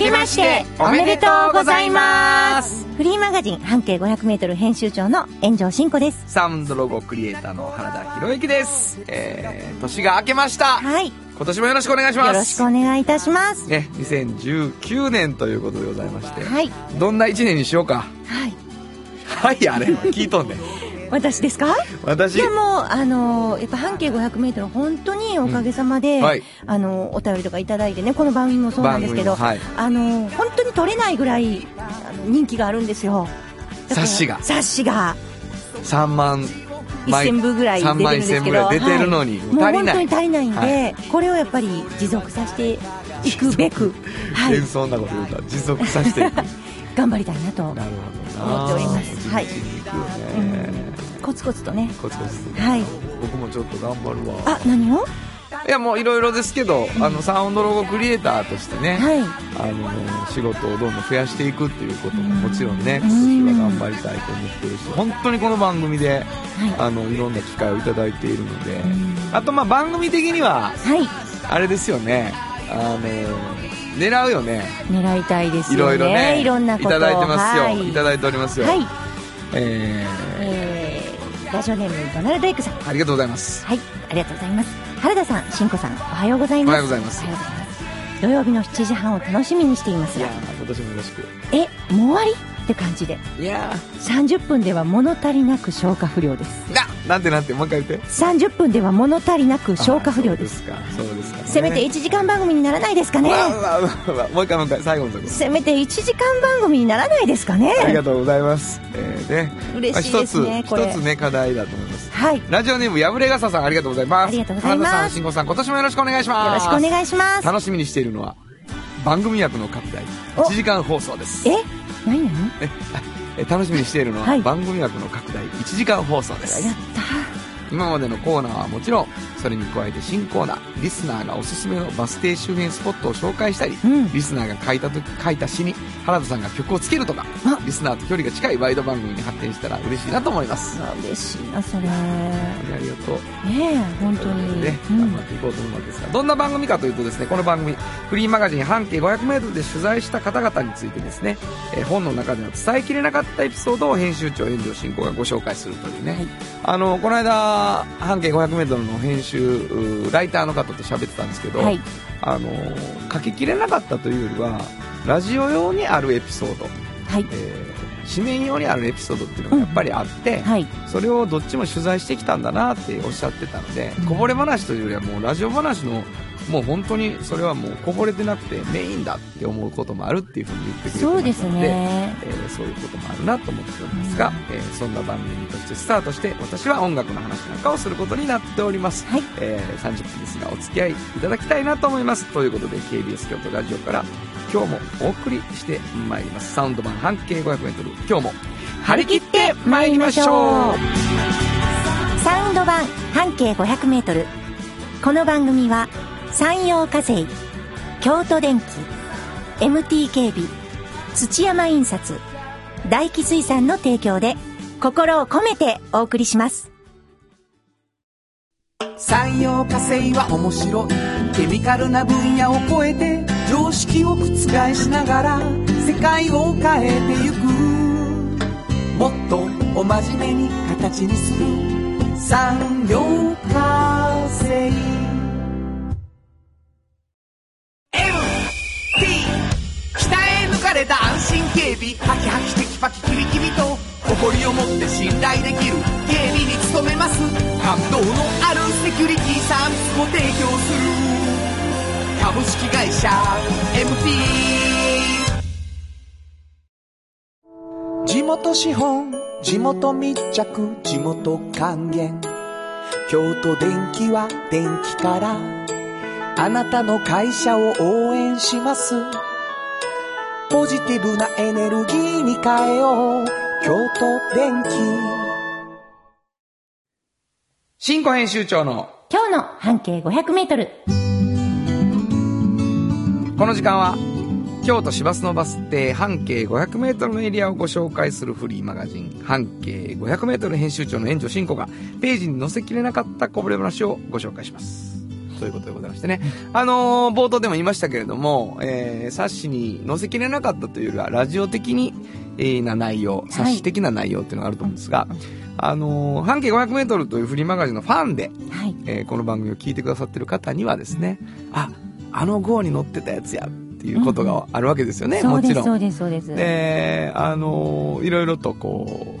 けましておめでとうございますフリーマガジン半径 500m 編集長の炎上真子ですサウンドロゴクリエイターの原田博之です。えー、年が明けました。はいよ今年もよろしくお願いします。ろしくお願いいたしますね、2019年ということでございまして。はいどんな1年にしようか。はいはい、あれ、聞いとんねん。私ですか？私？い、やもうあのやっぱ半径 500m 本当におかげさまで、うんはい。あのお便りとかいただいてねこの番組もそうなんですけど、はい。あの本当に取れないぐらいあの人気があるんですよ。冊子が。冊子が。3万1000部ぐらい出てるんですけ3万1000部ぐど出てるのに、はい。もう本当に足りないんで、はい。これをやっぱり持続させていくべく、はい、謙遜なこと言うたら持続させて 頑張りたいなと思っております。はい。地道に行くよね、コツコツとね。コツコツとはい。僕もちょっと頑張るわ。あ何を？いやもういろいろですけど、あのサウンドロゴクリエイターとしてね、はい。あの仕事をどんどん増やしていくっていうことももちろんね、うん。今年は頑張りたいと思ってるし本当にこの番組で、はい。あのいろんな機会をいただいているので、ん。あとまあ番組的にははい。あれですよねあの狙うよね。狙いたいですいよね。ろいろねいろんなことを。いただいてますよ、はい。い、ただいておりますよ、はい。ええー、ラジオネームドナルドエッグさん。ー、ありがとうございます。はいありがとうございます。原田さんしんこさんおはようございます。おはようございます。土曜日の7時半を楽しみにしていますが。いやー今年もよろしく。えもう終わり？って感じで。いや30分では物足りなく消化不良です。ーななんてなんてもう一回言って。30分では物足りなく消化不良です。あそうですか。そうですか、ね、せめて1時間番組にならないですかね。もう一回もう一回。最後のとこせめて1時間番組にならないですかね。ありがとうございます。えー、ね。嬉しいですね一つ、ね、課題だと思います。はい。よラジオネーム、やぶれがささん、ありがとうございます。ありがとうございます。さん、慎吾さん、今年もよろしくお願いします。ろしくお願いします。楽しみにしているのは、番組枠の拡大、お。1時間放送です。え？何何ええ楽しみにしているのは、はい。番組枠の拡大、1時間放送です。や。った今までのコーナーはもちろん、それに加えて新コーナー、リスナーがおすすめのバス停周辺スポットを紹介したり、うん。リスナーが書いたと書いた詩に原田さんが曲をつけるとかあ、リスナーと距離が近いワイド番組に発展したら嬉しいなと思います。あ嬉しいなそれ。あねりがとう。え本当に。ね、うん。頑張っていこうと思うわけですが、どんな番組かというとですね、この番組、フリーマガジン半径 500m で取材した方々についてですね、えー本の中では伝えきれなかったエピソードを編集長、遠藤進行がご紹介するというね、はい。あの、この間、半径 500m の編集、ライターの方と喋ってたんですけど、はい。あの、書ききれなかったというよりは、ラジオ用にあるエピソード、はい。えー紙面用にあるエピソードっていうのがやっぱりあって、はい。それをどっちも取材してきたんだなっておっしゃってたので、うん。こぼれ話というよりはもうラジオ話のもう本当にそれはもうこぼれてなくてメインだって思うこともあるっていうふうに言ってくれてそうですのでね。えーそういうこともあるなと思っておりますが、えーそんな番組としてスタートして私は音楽の話なんかをすることになっております、はい。えー30分ですがお付き合いいただきたいなと思います。ということで KBS 京都ラジオから今日もお送りしてまいります。サウンド版半径 500m 今日も張り切ってまいりましょう。サウンド版半径 500m この番組は山陽火星京都電機 MT 警備土山印刷大気水産の提供で心を込めてお送りします。産業化成は面白い。ケミカルな分野を超えて常識を覆しながら世界を変えてゆく。もっとお真面目に形にする。産業化成。元資本地元密着地元還元京都電気は電気からあなたの会社を応援します。ポジティブなエネルギーに変えよう。京都電気。新庫編集長の今日の半径500メートル。この時間は京都市バスのバス停半径 500m のエリアをご紹介するフリーマガジン半径 500m 編集長の園長慎吾がページに載せきれなかったこぼれ話をご紹介します。ということでございましてね、あのー冒頭でも言いましたけれども、えー冊子に載せきれなかったというよりはラジオ的に、えーな内容冊子的な内容っていうのがあると思うんですが、あのー半径 500m というフリーマガジンのファンではい。えーこの番組を聞いてくださってる方にはですね、あ、あの号に載ってたやつやっていうことがあるわけですよね、そうです、もちろ。そうんです、そうです。で、あのーいろいろとこう、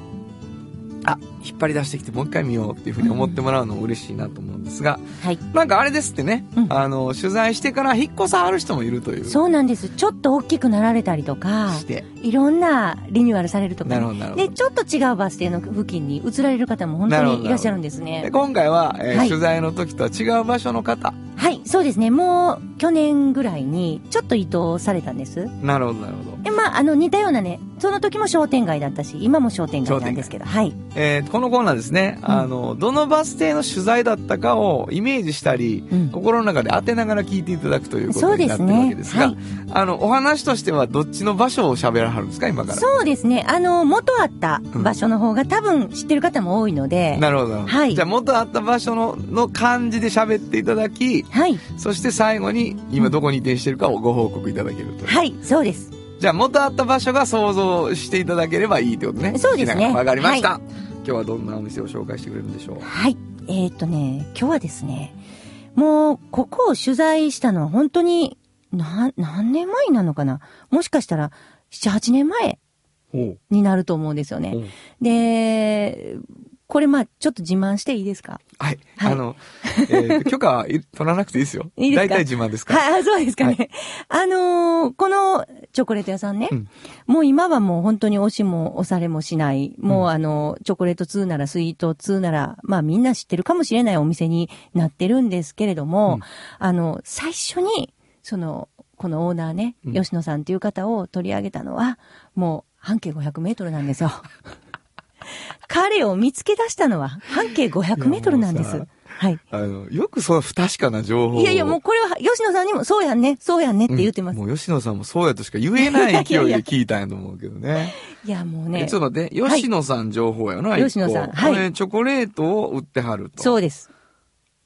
あ、引っ張り出してきてもう一回見ようっていうふうに思ってもらうのも嬉しいなと思うんですが、はい。なんかあれですってね、うんあの、取材してから引っ越さはる人もいるという。そうなんです。ちょっと大きくなられたりとか、して。いろんなリニューアルされるとかね、なるほど、なるほど。で、ちょっと違うバス停の付近に移られる方も本当にいらっしゃるんですでね。今回は、えーはい取材の時とは違う場所の方。はい、そうですね。もう去年ぐらいにちょっと移動されたんです。なるほど、なるほど。で、まあ、あの、似たようなね、その時も商店街だったし、今も商店街なんですけど、はい。えーこのコーナーですね、あの、どのバス停の取材だったかをイメージしたり、うん心の中で当てながら聞いていただくということになってるわけね。ですが、はい。あの、お話としてはどっちの場所を喋らはるんですか、今から。そうですね。あの、元あった場所の方が多分知ってる方も多いので、なるほど。はいじゃあ、元あった場所の、の感じで喋っていただき、はい。そして最後に今どこに移転してるかをご報告いただけると。はい、そうです。じゃあ、元あった場所が想像していただければいいってことね。そうですねわかりました、今日はどんなお店を紹介してくれるんでしょう？はい。えーっとね、今日はですね、もう、ここを取材したのは本当に、な、何年前なのかな？もしかしたら、7、8年前ほになると思うんですよね。で、これまあ、ちょっと自慢していいですか？はい。はいあの、えー 許可はい取らなくていいですよ。いいですか？大体自慢ですから。はい、あそうですかね。はあのーこのチョコレート屋さんね、うんもう今はもう本当に押しも押されもしない、もうあの、チョコレート2ならスイート2なら、まあみんな知ってるかもしれないお店になってるんですけれども、うんあの、最初に、その、このオーナーね、うん吉野さんという方を取り上げたのは、もう半径500メートルなんですよ。彼を見つけ出したのは半径500メートルなんです。はい。あの、よくその不確かな情報を。いやいや、もうこれは、吉野さんにも、そうやんね、そうやんねって言ってます。もう吉野さんもそうやとしか言えない勢いで聞いたんやと思うけどね。いや、もうえねちょっ。と待って、吉野さん情報やな、はい吉野さんはいこれチョコレートを売ってはると。そうです。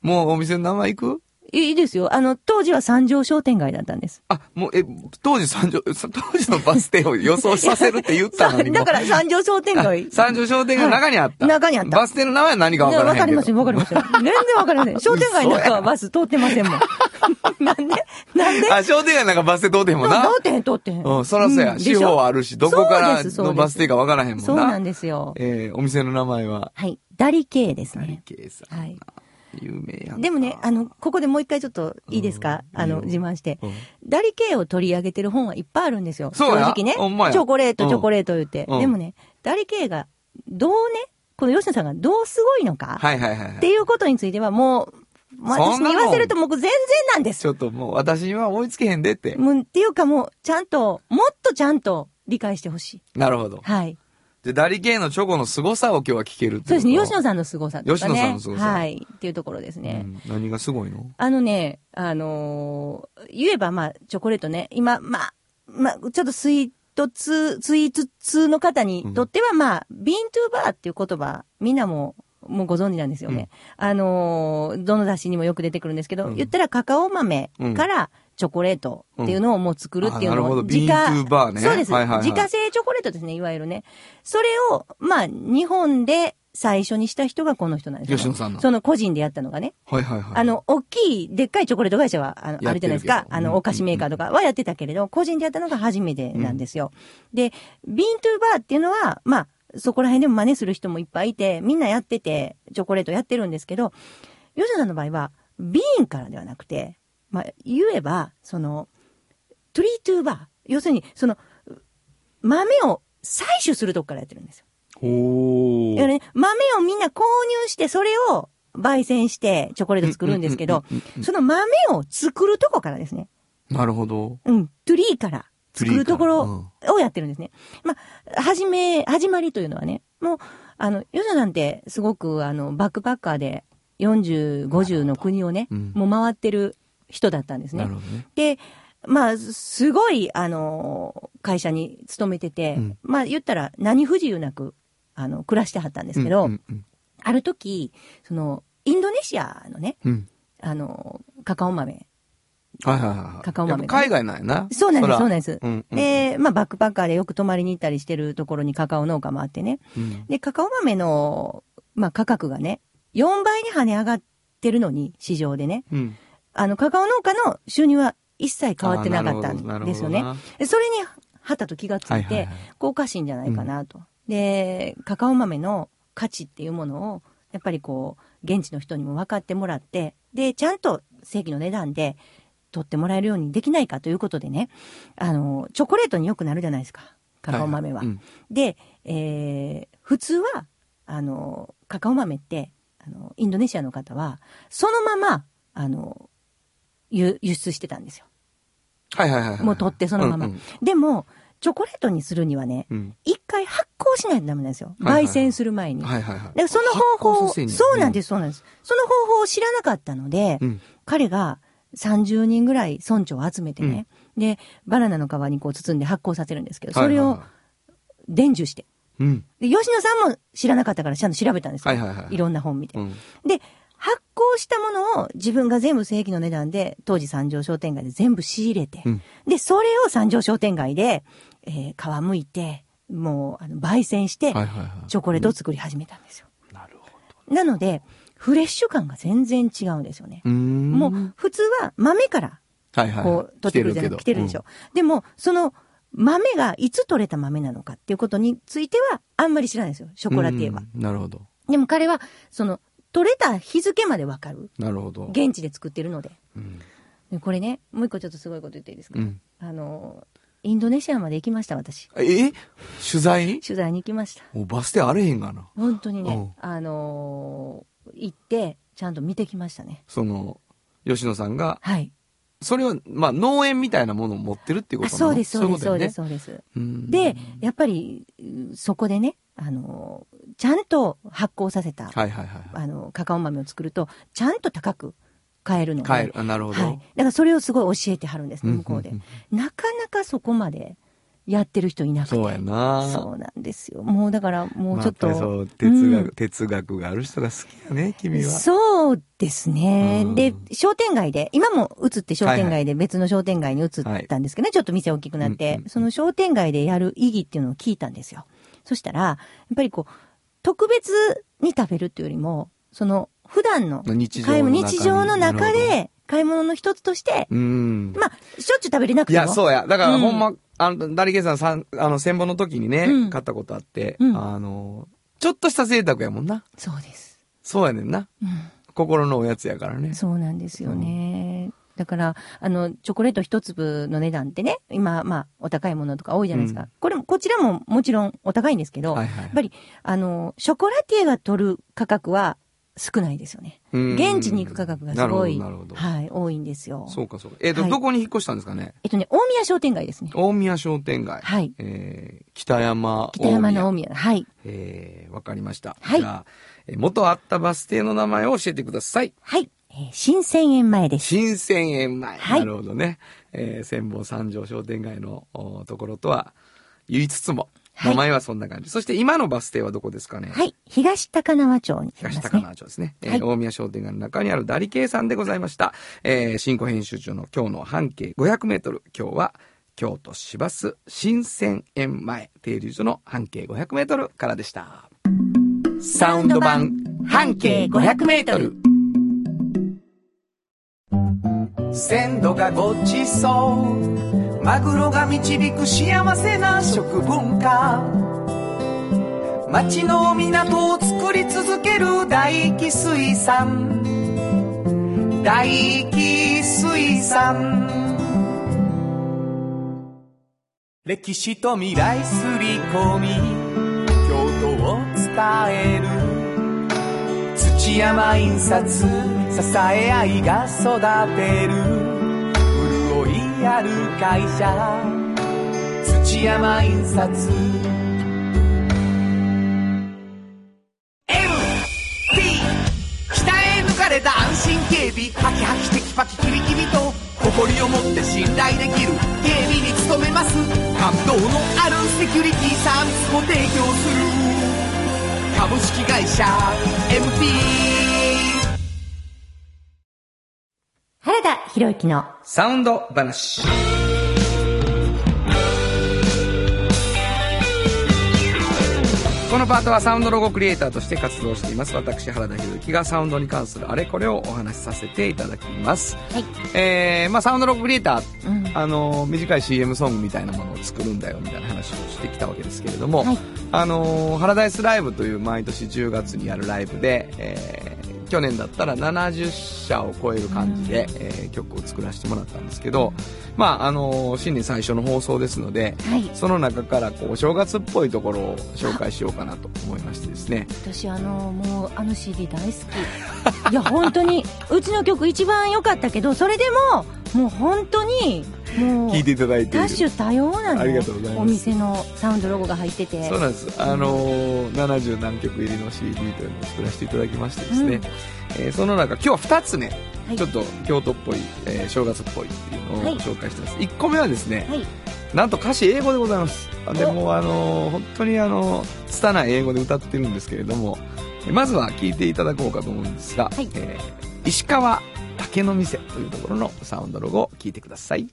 もうお店の名前行く？いいですよ。あの、当時は三条商店街だったんです。あ、もう、え、当時三条、さ 当時のバス停を予想させるって言ったのにも。だから三条商店街。あ三条商店街の中にあった。はい中にあったバス停の名前は何かわからへんけど。わかりません、わかりません。全然わかりません。商店街なんかはバス通ってませんもん。なんで？なんで？あ、商店街なんかバス停通ってへんもんな。通ってへん、通ってへん。うん、そらそうや。ん四方あるし、どこからのバス停かわからへんもんな。そうなんですよ。えーお店の名前は、はい。ダリ系です何ね。系さん。はい。有名やでもね、あの、ここでもう一回ちょっといいですか？あの、うんいいよ自慢して。うんダリ系を取り上げてる本はいっぱいあるんですよ。そうや正直ね。ほんまやチョコレート、うんチョコレート言って。うんでもね、ダリ系が、どうね、この吉野さんがどうすごいのか、はいはいはいはい。っていうことについてはもう、まあ私に言わせると僕全然なんですち。ょっともう私には追いつけへんでって。もうっていうかもう、ちゃんと、もっとちゃんと理解してほしい。なるほど。はい。で、ダリ系のチョコの凄さを今日は聞けるってそうですね。吉野野さんの凄さとかね。吉野さんの凄さはい。っていうところですね。何がすごいの？あのね、あのー言えばまあ、チョコレートね、今、まあ、まあ、ちょっとスイートツー、スイーツ通の方にとっては、まあ、ビーントゥーバーっていう言葉、みんなも、もうご存知なんですよね。あのーどの雑誌にもよく出てくるんですけど、うん言ったらカカオ豆からチョコレートっていうのをもう作るっていうのを、うんあなるほどビーントゥーバーねそうです、自家製チョコレートですね、いわゆるね。それを、まあ、日本で最初にした人がこの人なんですよ。吉野さんのその個人でやったのがね。はいはいはい。あ、の、大きい、でっかいチョコレート会社は、あの、あるじゃないですか。あうんの、お菓子メーカーとかはやってたけれど、個人でやったのが初めてなんですよ。で、ビーントゥーバーっていうのは、まあ、そこら辺でも真似する人もいっぱいいて、みんなやってて、チョコレートやってるんですけど、吉野さんの場合は、ビーンからではなくて、まあ、言えば、その、トリートゥーバー。要するに、その、豆を採取するとこからやってるんですよ。ほだからね、豆をみんな購入して、それを焙煎してチョコレート作るんですけどうんうんうんうん、その豆を作るとこからですね。なるほど。うん、トゥリーから作るところをやってるんですね。まあ、はじめ、始まりというのはね、もう、あの、ヨナさんってすごく、あの、バックパッカーで40、50の国をね、うんもう回ってる人だったんですねね。で、まあ、すごい、あの、会社に勤めてて、うんまあ、言ったら何不自由なく、あの、暮らしてはったんですけど、うんうんある時、その、インドネシアのね、うんうんあの、カカオ豆。はいはいはい。カカオ豆海外なんやな。そうなんです、らそうなんです。うんうんで、まあ、バックパッカーでよく泊まりに行ったりしてるところにカカオ農家もあってね。うんで、カカオ豆の、まあ、価格がね、4倍に跳ね上がってるのに、市場でね。うん。あの、カカオ農家の収入は一切変わってなかったんですよね。それに、はたと気がつい。て、こうおかしいんじゃないかなと。で、カカオ豆の価値っていうものを、やっぱりこう、現地の人にも分かってもらって、で、ちゃんと正規の値段で取ってもらえるようにできないかということでね、あの、チョコレートによくなるじゃないですか、カカオ豆は。いい。うん。で、えー普通は、あの、カカオ豆って、あの、インドネシアの方は、そのまま、あの、輸輸出してたんですよ。はいはいはいはい。もう取ってそのまま。うんうんでも、チョコレートにするにはね、うん一回発酵しないとダメなんですよ。焙煎する前に。はいはいはい。だからその方法そうなんです、そうなんです。その方法を知らなかったので、うん彼が30人ぐらい村長を集めてね、で、バナナの皮にこう包んで発酵させるんですけど、それを伝授して。いうん。で、吉野さんも知らなかったからちゃんと調べたんですよ。はいはいはいろんな本見て。うん。で、発酵したものを自分が全部正規の値段で、当時三条商店街で全部仕入れて、うんで、それを三条商店街で、えー皮むいて、もう、あの、焙煎して。チョコレートを作り始めたんですよ。なるほなので、フレッシュ感が全然違うんですよね。ど。う。もう、普通は豆から。こう、取ってくるじゃない来てるでしょ。でも、その、豆がいつ取れた豆なのかっていうことについては、あんまり知らないんですよ。シショコラティエは。。なるほど。でも彼は、その、取れた日付までわかる。なるほど。現地で作ってるので。うん。でこれね、もう一個ちょっとすごいこと言っていいですか、うんあの、インドネシアまで行きました、私。え取材？取材に行きました。もうバス停あれへんがな。本当にねうん、あのー行って、ちゃんと見てきましたね。その、吉野さんが、はい。それは、まあ、農園みたいなものを持ってるっていうこあとそうです、そうです、そうです、そそうです。で、やっぱり、うそこでね、あのーちゃんと発酵させた、うんはいはいはい。あの、カカオ豆を作ると、ちゃんと高く買えるので。帰る。あなるほど。はい。だからそれをすごい教えてはるんですね、うん向こうで。うんなかなかそこまでやってる人いなくて。そうやなそうなんですよ。もうだから、もうちょっと。まあそう、哲学、うん哲学がある人が好きやね、君は。そうですねうん。で、商店街で、今も移って商店街で別の商店街に移ったんですけどね、ちょっと店大きくなってう、んその商店街でやる意義っていうのを聞いたんですよ。そしたら、やっぱりこう、特別に食べるっていうよりも、その、普段の日常買い物、の日常の中で、買い物の一つとして、うん。まあ、しょっちゅう食べれなくても。いや、そうや。だから、うんほんま、あの、ダリケさんさん、あの、戦後の時にね、うん買ったことあって、うんあの、ちょっとした贅沢やもんな。そうです。そうやねんな。うん心のおやつやからね。そうなんですよね。だから、あの、チョコレート一粒の値段ってね、今、まあ、お高いものとか多いじゃないですか。うんこれも、こちらももちろんお高いんですけど、はいはいやっぱり、あの、ショコラティエが取る価格は少ないですよね。うん現地に行く価格がすごい。はい、多いんですよ。そうかそうか。えっ、と、はいどこに引っ越したんですかね？えっとね、大宮商店街ですね。大宮商店街。はい。えー、北山北山の大宮。宮。はい。えー、わかりました。はいじゃあ、えー元あったバス停の名前を教えてください。はい。えー新千円前です。新千円前。はいなるほどね。えー、千本三条商店街のおところとは言いつつも、はい名前はそんな感じ。そして今のバス停はどこですかね？はい。東高輪町にあり東高。輪町ですね。えーはい大宮商店街の中にあるダリケイさんでございました。えー、新庫編集長の今日の半径500メートル。今日は京都市バス新千円前停留所の半径500メートルからでした。サウンド版半径500メートル。鮮度がごちそう。マグロが導く幸せな食文化。町の港を作り続ける大気水産。大気水産。歴史と未来すり込み。京都を伝える。土山印刷。支え合いが育てる。潤いある会社。土山印刷 MT 北へ抜かれた安心警備。ハキハキテキパキキビキビと。誇りを持って信頼できる。警備に努めます。感動のあるセキュリティサービスを提供する。株式会社 MT 原田博之のサウンド話。このパートはサウンドロゴクリエイターとして活動しています。私、原田博之がサウンドに関するあれこれをお話しさせていただきます。はい。えー、まあサウンドロゴクリエイター、うん。あの、短い CM ソングみたいなものを作るんだよみたいな話をしてきたわけですけれども、はいあの、ハラダイスライブという毎年10月にやるライブで、えー去年だったら70社を超える感じで、えー曲を作らせてもらったんですけど、まあ、あの、新年最初の放送ですので、はい。その中からこう、お正月っぽいところを紹介しようかなと思いましてですね。私あのもうあの CD 大好きいや本当にうちの曲一番良かったけどそれでももう本当にもう聞いていただいて。多種多様なのありがとうございます。お店のサウンドロゴが入ってて。そうなんです。あのー、70何曲入りの CD というのを作らせていただきましてですね、うん。えーその中、今日は2つね、はい。ちょっと京都っぽい、えー正月っぽいっていうのはい。を紹介してます。1個目はですね、はい。なんと歌詞英語でございます。でおもうあのー本当にあのー、拙い英語で歌ってるんですけれども、えまずは聴いていただこうかと思うんですが、はい。えー石川酒の店というところのサウンドロゴを聞いてください。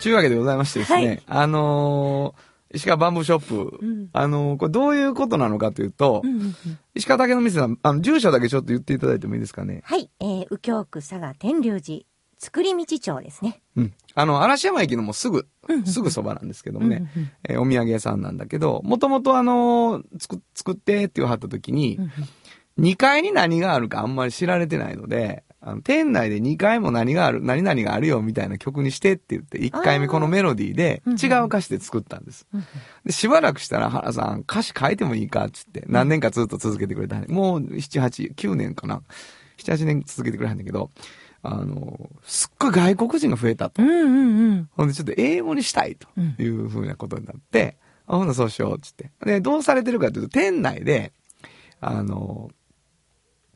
というわけでございましてですね、あの、石川バンブーショップ、うん。あのーこれどういうことなのかというと、うんうんうん。石川竹の店さん、あの、住所だけちょっと言っていただいてもいいですかね？はい、えー、右京区佐賀天龍寺作り道町ですね。うん。あの、嵐山駅のもうすぐうんうん、すぐそばなんですけどもね、うんうんえーお土産屋さんなんだけど、もともとあのー作、作ってって言わはった時にうん、うん。2階に何があるかあんまり知られてないので、あの店内で2階も何がある、何々があるよみたいな曲にしてって言って、1回目このメロディーで違う歌詞で作ったんです。うんで、しばらくしたら、原さん、歌詞変えてもいいかって言って、何年かずっと続けてくれたもう、7、8、9年かな。7、8年続けてくれたんだけど、あの、すっごい外国人が増えたと。うんうんうんほんで、ちょっと英語にしたいというふうなことになって、あ、ほんならそうしようって言って。で、どうされてるかというと、店内で、あの、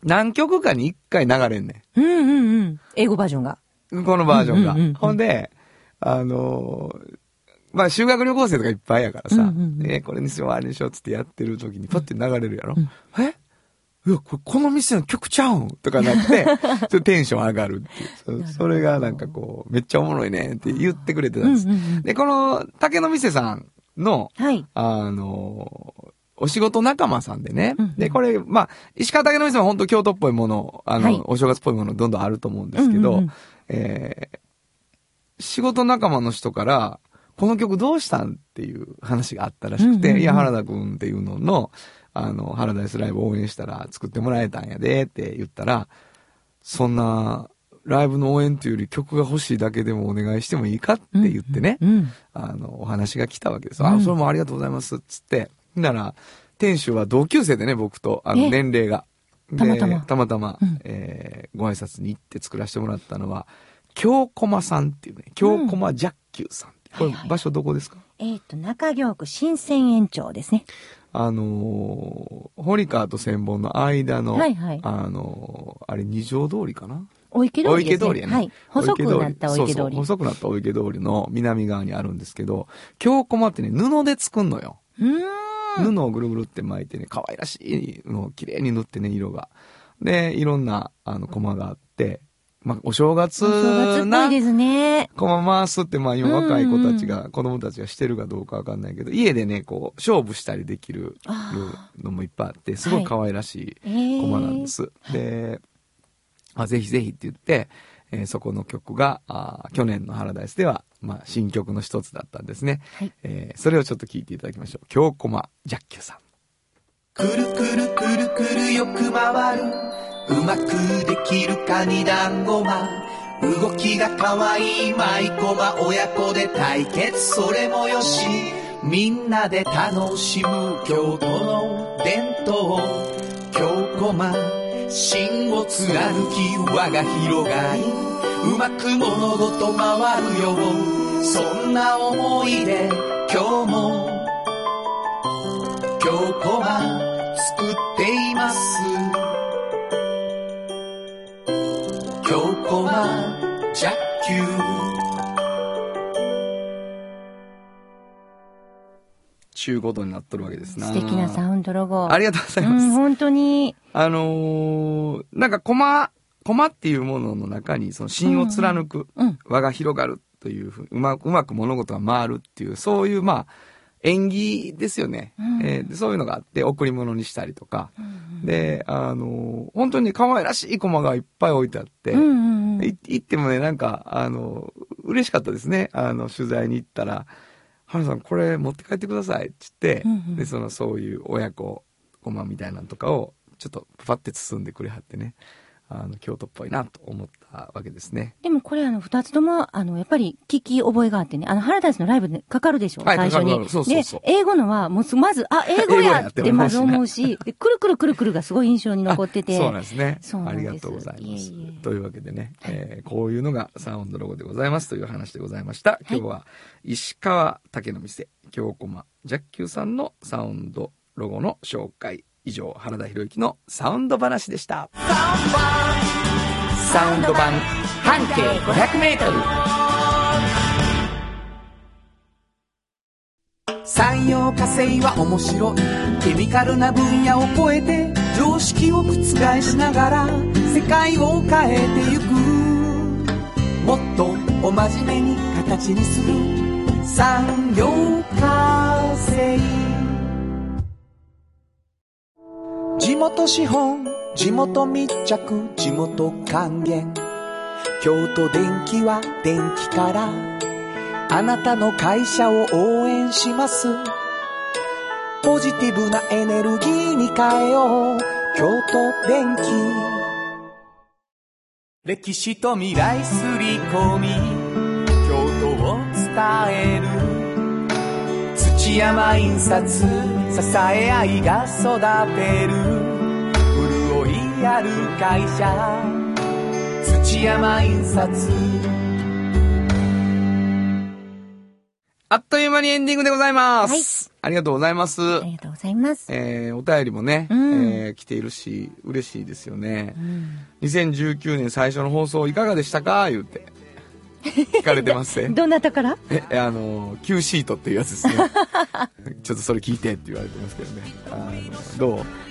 何曲かに1回流れんねうんうんうん。英語バージョンが。ん。このバージョンが。うんうんうんうん。ほんで、あの、まあ、修学旅行生とかいっぱいやからさ、うんうんうん。えーこれにしよう、あれにしようっつってやってる時にパッて流れるやろ。うん。え？いや、これ、この店の曲ちゃうん？とかなって、テンション上がるっていう。そそれがなんかこう、めっちゃおもろいねって言ってくれてたんです。うんうんうんで、この竹の店さんの、はい。あの、お仕事仲間さんでね。うんうんで、これ、まあ、石川竹の店は本当京都っぽいもの、あの、はいお正月っぽいものどんどんあると思うんですけど、うんうんうんえー仕事仲間の人から、この曲どうしたんっていう話があったらしくて、うんうんうんいや、原田くんっていうのの、あの、ハラダイスライブ応援したら作ってもらえたんやでって言ったら、そんな、ライブの応援というより曲が欲しいだけでもお願いしてもいいかって言ってね、うんあの、お話が来たわけです。うんあ、それもありがとうございます、つって。なら、店主は同級生でね、僕と、あの、え年齢が。でたまたま。たまたま、うん。えーご挨拶に行って作らせてもらったのは、京駒さんっていうね、京駒ジャッキューさん。これはいはい。場所どこですか？えっ、と中京区新鮮園町ですね。あのー堀川と千本の間の、はいはい。あのーあれ二条通りかな？お池通りですね。お池通りやね。はい。細くなったお池通り。そうそう。細くなったお池通りの南側にあるんですけど、京駒ってね、布で作んのよ。うーん布をぐるぐるって巻いてね、可愛らしいのを綺麗に塗ってね、色が。で、いろんな、あの、駒があって、まあ、お正月ないですね。駒回すって、まあ、今若い子たちが、子供たちがしてるかどうかわかんないけど、家でね、こう、勝負したりできるあのもいっぱいあって、すごい可愛らしいえー。駒なんです。で、あ、ぜひぜひって言って、えーそこの曲が、あー去年のハラダイスでは、まあ、新曲の一つだったんですね。はい。えーそれをちょっと聞いていただきましょう。京駒ジャッキュさん。くるくるくるくるよく回る。うまくできるかに団子ま。動きがかわいい舞駒親子で対決。それもよし。みんなで楽しむ。京都の伝統。京こま芯を貫き輪が広がりうまく物事回るよそんな思いで今日も京こま作っています京こまジャッキュ中5度になっとるわけですな。素敵なサウンドロゴ。ありがとうございうます。ん、本当に。あのーなんか、コマ、コマっていうものの中に、その芯を貫く、うん。輪が広がるというふう、うまく、うまく物事が回るっていう、そういう、まあ、縁起ですよね。うんえーでそういうのがあって、贈り物にしたりとか。で、あのー本当に可愛らしいコマがいっぱい置いてあって、うんうんうん。い行ってもね、なんか、あの、嬉しかったですね。あの、取材に行ったら、原さん、これ持って帰ってくださいって言って、うんうんで、その、そういう親子コマみたいなのとかを、ちょっとパッて包んでくれはってね、あの、京都っぽいなと思ったわけですね。でもこれあの、二つとも、あの、やっぱり聞き覚えがあってね、あの、ハラダイスのライブでかかるでしょ、はい最初にそうそうそうで、英語のは、もうす、まず、あ、英語ややってまず思うしくるくるくるくるがすごい印象に残ってて。あそうなんですね。そうありがとうございます。いえいえというわけでね、えーこういうのがサウンドロゴでございますという話でございました。今日は石川竹の店、京駒ジャッキューさんのサウンドロゴの紹介。以上、原田博之のサウンド話でした。サウンド版半径500メートル。産業化成は面白いケミカルな分野を超えて常識を覆しながら世界を変えてゆくもっとお真面目に形にする産業化地元資本地元密着地元還元。京都電気は電気からあなたの会社を応援します。ポジティブなエネルギーに変えよう。京都電気歴史と未来すり込み京都を伝える。土山印刷支え合いが育てる。潤いある会社土山印刷あっという間にエンディングでございます。ありがとうございます。ありがとうございます。えーお便りもね、うんえー来ているし、嬉しいですよね。2019年最初の放送いかがでしたか？言うて。聞かれてますね。どなたから？え、あの、Q シートっていうやつですね。ちょっとそれ聞いてって言われてますけどね。あの、どう？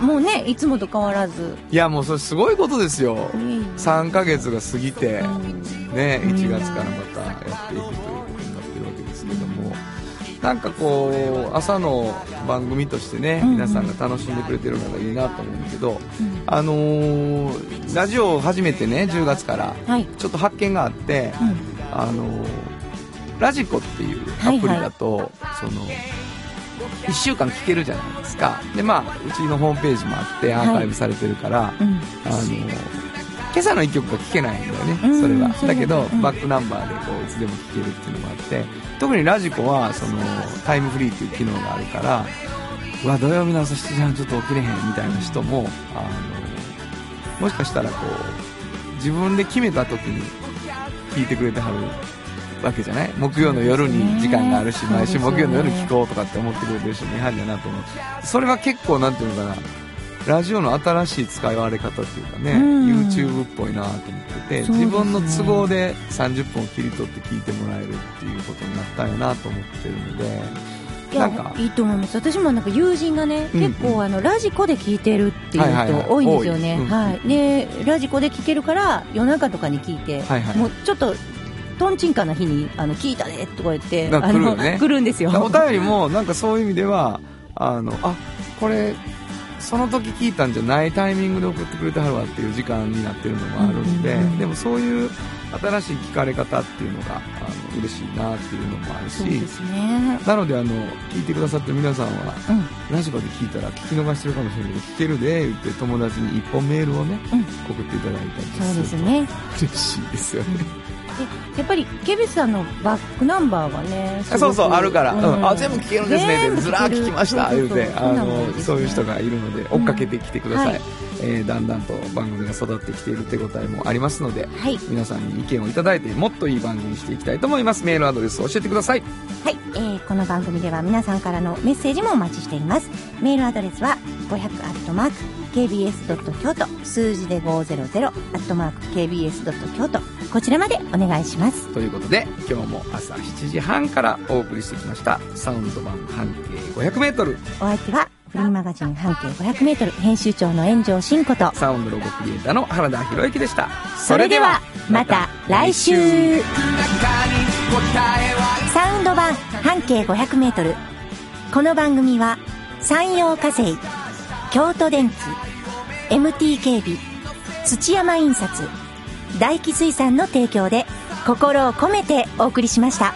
もうね、いつもと変わらず。いや、もうそれすごいことですよ。いえいえ3ヶ月が過ぎて、ね、うん1月からまたやっていくということになってるわけですけども、なんかこう、朝の番組としてね、うん皆さんが楽しんでくれてるのがいいなと思うんだけど、あのーラジオを始めてね、10月から、はい。ちょっと発見があって、うん。あのーラジコっていうアプリだと、その、1週間聞けるじゃないですか。で、まあ、うちのホームページもあって、アーカイブされてるから、うん。あの今朝の一曲が聴けないんだよね、うんそれは。だけど、うんバックナンバーでこういつでも聴けるっていうのもあって、特にラジコは、その、タイムフリーっていう機能があるから、うわ、土曜日の朝7時半ちょっと起きれへんみたいな人も、あの、もしかしたらこう、自分で決めた時に聴いてくれてはるわけじゃない？木曜の夜に時間があるし、毎週木曜の夜聴こうとかって思ってくれてる人もいはんやなと思う。それは結構、なんていうのかな、ラジオの新しい使いわれ方っていうかね、うん。YouTube っぽいなと思ってて、ね。自分の都合で30分を切り取って聞いてもらえるっていうことになったんやなと思ってるので、いやなんか、いいと思います。私もなんか友人がね、うん結構あの、ラジコで聞いてるっていう人多いんですよね。はい。で、ラジコで聞けるから、夜中とかに聞いて、はいはい。もうちょっと、トンチンカンな日に、あの、聞いたねとか言って、来るよね。来るんですよ。お便りもなんかそういう意味では、あの、あ、これ、その時聞いたんじゃないタイミングで送ってくれてはるわっていう時間になってるのもあるんで、うんうんうんでもそういう新しい聞かれ方っていうのが、あ嬉しいなっていうのもあるしそうですね。なのであの聞いてくださってる皆さんはうん。ラジコで聞いたら聞き逃してるかもしれないけど聞けるで言って友達に一本メールをね、うん。送っていただいたりそうでするね。と嬉しいですよね、で やっぱりケビスさんのバックナンバーがねそうそうあるから、うん。ん。あ全部聞けるんですね。ってずらー聞きました言うて。あのそういう人がいるので追っかけてきてください、うん。はい。えーだんだんと番組が育ってきている手応えもありますのではい。皆さんに意見をいただいてもっといい番組にしていきたいと思います。メールアドレスを教えてください。はい、えーこの番組では皆さんからのメッセージもお待ちしています。メールアドレスは500アットマーク kbs 京都。数字で500アットマーク kbs 京都こちらまでお願いします。ということで今日も朝7時半からお送りしてきました。サウンド版半径 500m お相手はフリーマガジン半径500メートル編集長の炎上真子と。サウンドロゴクリエイターの原田博之でした。それではまた来週。サウンド版半径500メートル。この番組は山陽火星京都電機 MT 警備土山印刷大気水産の提供で心を込めてお送りしました。